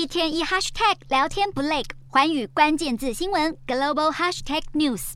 一天一 hashtag 聊天不累，环宇关键字新闻 global hashtag news。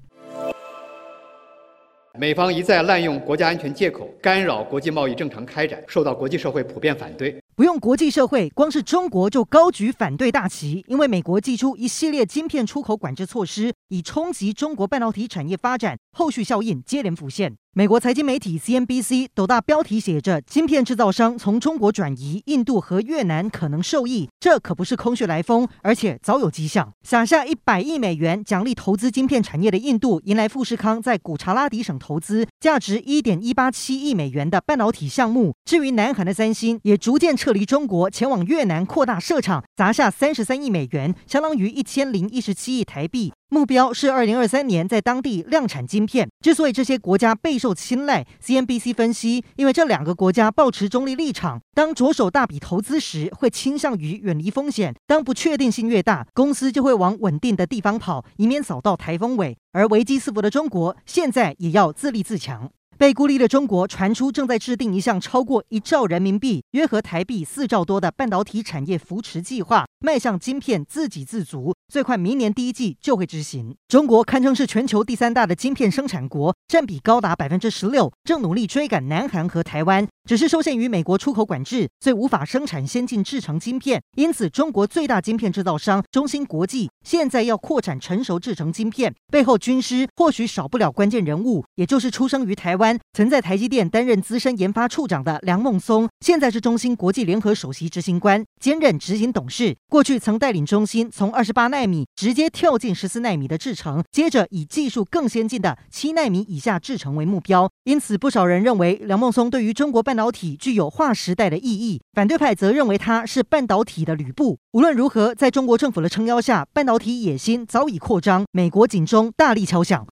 美方一再滥用国家安全借口，干扰国际贸易正常开展，受到国际社会普遍反对。不用国际社会，光是中国就高举反对大旗，因为美国祭出一系列晶片出口管制措施，以冲击中国半导体产业发展，后续效应接连浮现。美国财经媒体 CNBC 斗大标题写着：“晶片制造商从中国转移，印度和越南可能受益。”这可不是空穴来风，而且早有迹象。撒下一百亿美元奖励投资晶片产业的印度，迎来富士康在古查拉迪省投资价值一点一八七亿美元的半导体项目。至于南韩的三星，也逐渐撤离中国，前往越南扩大设厂，砸下三十三亿美元，相当于一千零一十七亿台币。目标是二零二三年在当地量产晶片。之所以这些国家备受青睐，CNBC 分析，因为这两个国家抱持中立立场，当着手大笔投资时，会倾向于远离风险；当不确定性越大，公司就会往稳定的地方跑，以免扫到台风尾。而危机四伏的中国，现在也要自立自强。被孤立的中国传出正在制定一项超过一兆人民币（约合台币四兆多）的半导体产业扶持计划，迈向晶片自给自足，最快明年第一季就会执行。中国堪称是全球第三大的晶片生产国，占比高达百分之十六，正努力追赶南韩和台湾。只是受限于美国出口管制，所以无法生产先进制程晶片。因此，中国最大晶片制造商中芯国际现在要扩产成熟制程晶片，背后军师或许少不了关键人物，也就是出生于台湾、曾在台积电担任资深研发处长的梁孟松，现在是中芯国际联合首席执行官，兼任执行董事。过去曾带领中芯从二十八纳米直接跳进十四纳米的制程，接着以技术更先进的七纳米以下制程为目标。因此，不少人认为梁孟松对于中国半导体具有划时代的意义。反对派则认为他是半导体的吕布。无论如何，在中国政府的撑腰下，半导体野心早已扩张。美国警钟大力敲响。